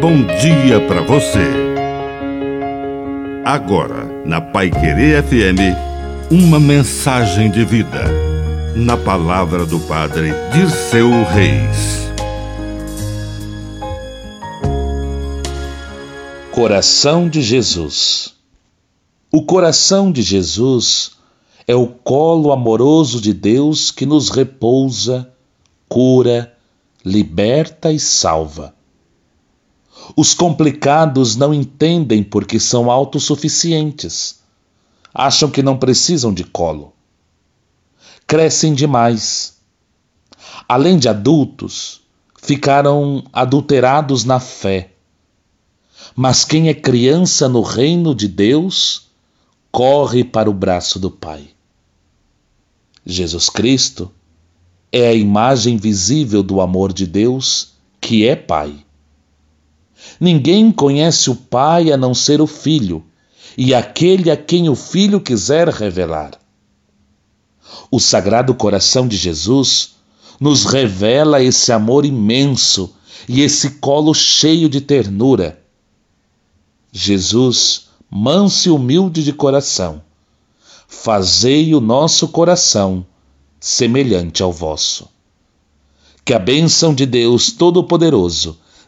bom dia para você. Agora, na Pai Querer FM, uma mensagem de vida. Na palavra do Padre Dirceu Reis. Coração de Jesus. O coração de Jesus é o colo amoroso de Deus que nos repousa, cura, liberta e salva. Os complicados não entendem porque são autossuficientes. Acham que não precisam de colo. Crescem demais. Além de adultos, ficaram adulterados na fé. Mas quem é criança no reino de Deus, corre para o braço do Pai. Jesus Cristo é a imagem visível do amor de Deus, que é Pai. Ninguém conhece o Pai a não ser o Filho, e aquele a quem o Filho quiser revelar. O Sagrado Coração de Jesus nos revela esse amor imenso e esse colo cheio de ternura. Jesus manso e humilde de coração, fazei o nosso coração semelhante ao vosso. Que a bênção de Deus Todo-Poderoso